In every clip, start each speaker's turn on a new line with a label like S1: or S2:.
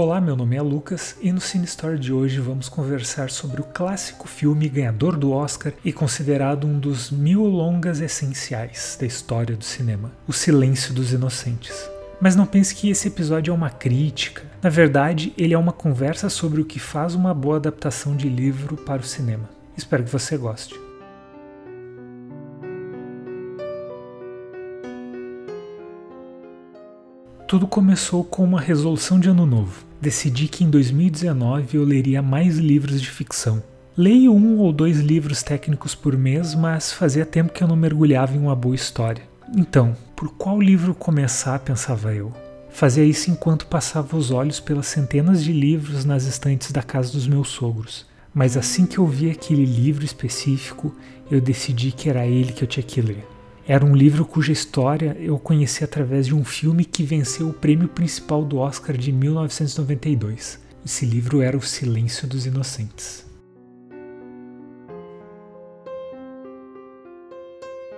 S1: Olá, meu nome é Lucas e no Cine Story de hoje vamos conversar sobre o clássico filme ganhador do Oscar e considerado um dos mil longas essenciais da história do cinema, O Silêncio dos Inocentes. Mas não pense que esse episódio é uma crítica. Na verdade, ele é uma conversa sobre o que faz uma boa adaptação de livro para o cinema. Espero que você goste. Tudo começou com uma resolução de ano novo. Decidi que em 2019 eu leria mais livros de ficção. Leio um ou dois livros técnicos por mês, mas fazia tempo que eu não mergulhava em uma boa história. Então, por qual livro começar, pensava eu. Fazia isso enquanto passava os olhos pelas centenas de livros nas estantes da casa dos meus sogros. Mas assim que eu vi aquele livro específico, eu decidi que era ele que eu tinha que ler. Era um livro cuja história eu conheci através de um filme que venceu o prêmio principal do Oscar de 1992. Esse livro era O Silêncio dos Inocentes.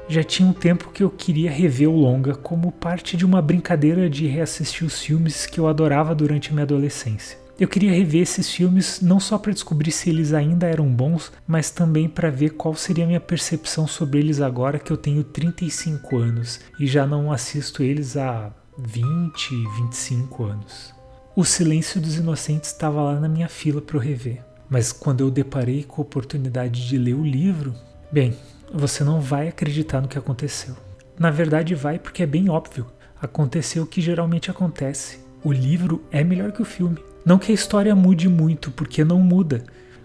S1: Já tinha um tempo que eu queria rever o longa como parte de uma brincadeira de reassistir os filmes que eu adorava durante a minha adolescência. Eu queria rever esses filmes não só para descobrir se eles ainda eram bons, mas também para ver qual seria a minha percepção sobre eles agora que eu tenho 35 anos e já não assisto eles há 20, 25 anos. O Silêncio dos Inocentes estava lá na minha fila para eu rever, mas quando eu deparei com a oportunidade de ler o livro, bem, você não vai acreditar no que aconteceu. Na verdade, vai porque é bem óbvio. Aconteceu o que geralmente acontece. O livro é melhor que o filme. Não que a história mude muito, porque não muda.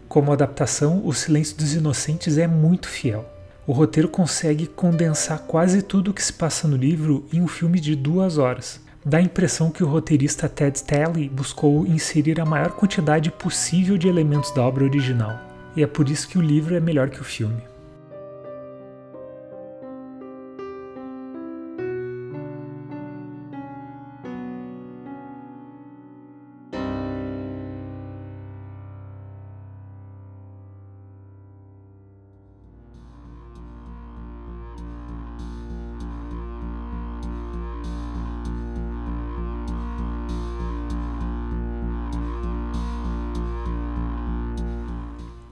S1: Como adaptação, O Silêncio dos Inocentes é muito fiel. O roteiro consegue condensar quase tudo o que se passa no livro em um filme de duas horas. Dá a impressão que o roteirista Ted Stanley buscou inserir a maior quantidade possível de elementos da obra original. E é por isso que o livro é melhor que o filme.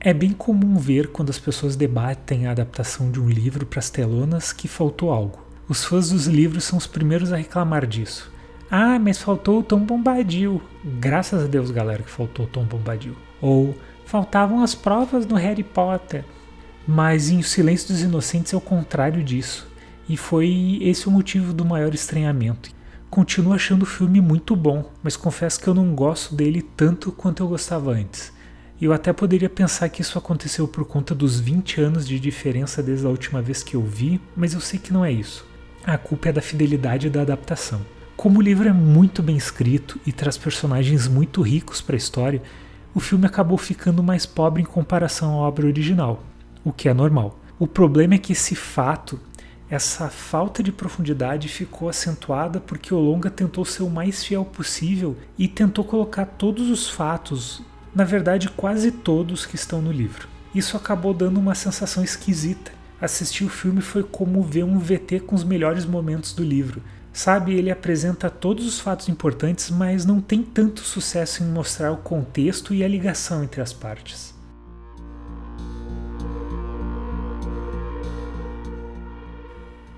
S1: É bem comum ver quando as pessoas debatem a adaptação de um livro para as telonas que faltou algo. Os fãs dos livros são os primeiros a reclamar disso. Ah, mas faltou o Tom Bombadil. Graças a Deus, galera, que faltou o Tom Bombadil. Ou faltavam as provas no Harry Potter. Mas em O Silêncio dos Inocentes é o contrário disso. E foi esse o motivo do maior estranhamento. Continuo achando o filme muito bom, mas confesso que eu não gosto dele tanto quanto eu gostava antes. Eu até poderia pensar que isso aconteceu por conta dos 20 anos de diferença desde a última vez que eu vi, mas eu sei que não é isso. A culpa é da fidelidade da adaptação. Como o livro é muito bem escrito e traz personagens muito ricos para a história, o filme acabou ficando mais pobre em comparação à obra original, o que é normal. O problema é que esse fato, essa falta de profundidade ficou acentuada porque o longa tentou ser o mais fiel possível e tentou colocar todos os fatos, na verdade quase todos que estão no livro. Isso acabou dando uma sensação esquisita. Assistir o filme foi como ver um VT com os melhores momentos do livro. Sabe, ele apresenta todos os fatos importantes, mas não tem tanto sucesso em mostrar o contexto e a ligação entre as partes.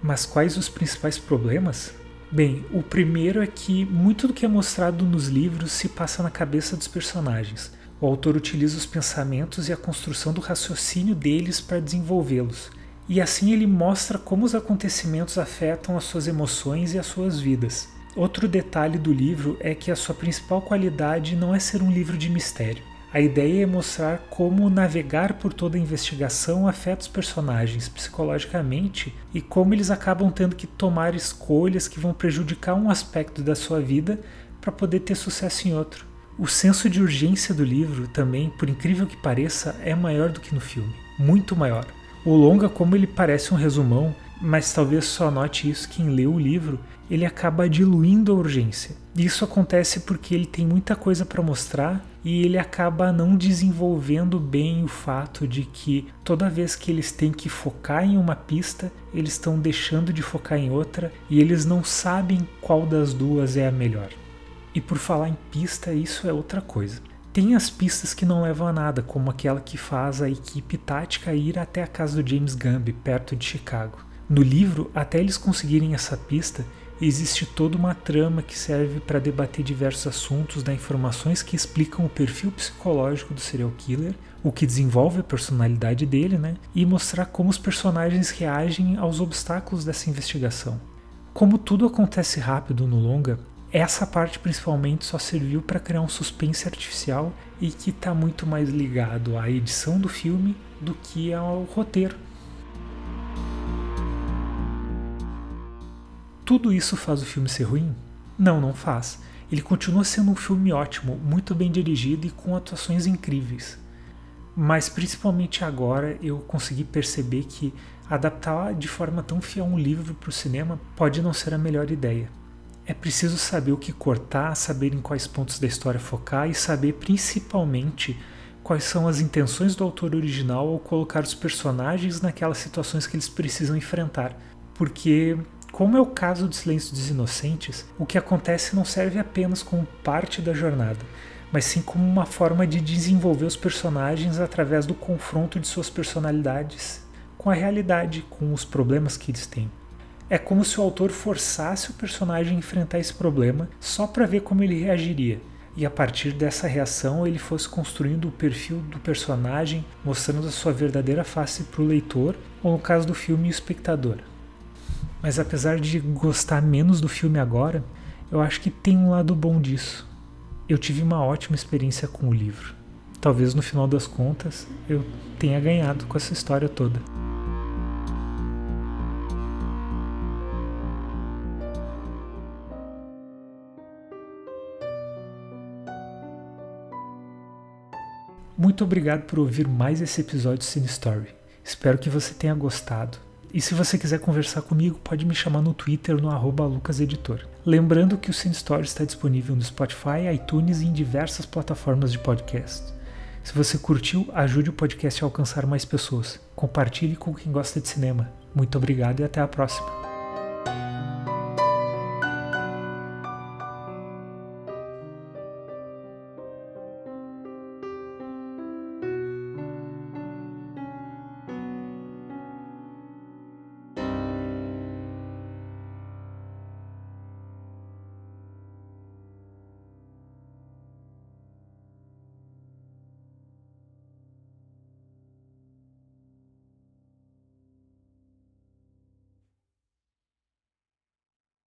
S1: Mas quais os principais problemas? Bem, o primeiro é que muito do que é mostrado nos livros se passa na cabeça dos personagens. O autor utiliza os pensamentos e a construção do raciocínio deles para desenvolvê-los. E assim ele mostra como os acontecimentos afetam as suas emoções e as suas vidas. Outro detalhe do livro é que a sua principal qualidade não é ser um livro de mistério. A ideia é mostrar como navegar por toda a investigação afeta os personagens psicologicamente e como eles acabam tendo que tomar escolhas que vão prejudicar um aspecto da sua vida para poder ter sucesso em outro. O senso de urgência do livro também, por incrível que pareça, é maior do que no filme, muito maior. O longa, como ele parece um resumão, mas talvez só note isso quem lê o livro, ele acaba diluindo a urgência. Isso acontece porque ele tem muita coisa para mostrar e ele acaba não desenvolvendo bem o fato de que toda vez que eles têm que focar em uma pista, eles estão deixando de focar em outra e eles não sabem qual das duas é a melhor. E por falar em pista, isso é outra coisa. Tem as pistas que não levam a nada, como aquela que faz a equipe tática ir até a casa do James Gambi, perto de Chicago. No livro, até eles conseguirem essa pista, existe toda uma trama que serve para debater diversos assuntos, dar informações que explicam o perfil psicológico do serial killer, o que desenvolve a personalidade dele, né? E mostrar como os personagens reagem aos obstáculos dessa investigação. Como tudo acontece rápido no longa, essa parte principalmente só serviu para criar um suspense artificial e que está muito mais ligado à edição do filme do que ao roteiro. Tudo isso faz o filme ser ruim? Não, não faz. Ele continua sendo um filme ótimo, muito bem dirigido e com atuações incríveis. Mas principalmente agora eu consegui perceber que adaptar de forma tão fiel um livro para o cinema pode não ser a melhor ideia. É preciso saber o que cortar, saber em quais pontos da história focar e saber principalmente quais são as intenções do autor original ao colocar os personagens naquelas situações que eles precisam enfrentar. Porque como é o caso de Silêncio dos Inocentes, o que acontece não serve apenas como parte da jornada, mas sim como uma forma de desenvolver os personagens através do confronto de suas personalidades com a realidade, com os problemas que eles têm. É como se o autor forçasse o personagem a enfrentar esse problema só para ver como ele reagiria. E a partir dessa reação ele fosse construindo o perfil do personagem, mostrando a sua verdadeira face para o leitor, ou no caso do filme, o espectador. Mas apesar de gostar menos do filme agora, eu acho que tem um lado bom disso. Eu tive uma ótima experiência com o livro. Talvez no final das contas eu tenha ganhado com essa história toda. Muito obrigado por ouvir mais esse episódio de Cine Story. Espero que você tenha gostado. E se você quiser conversar comigo, pode me chamar no Twitter no @lucaseditor. Lembrando que o Cine Story está disponível no Spotify, iTunes e em diversas plataformas de podcast. Se você curtiu, ajude o podcast a alcançar mais pessoas. Compartilhe com quem gosta de cinema. Muito obrigado e até a próxima.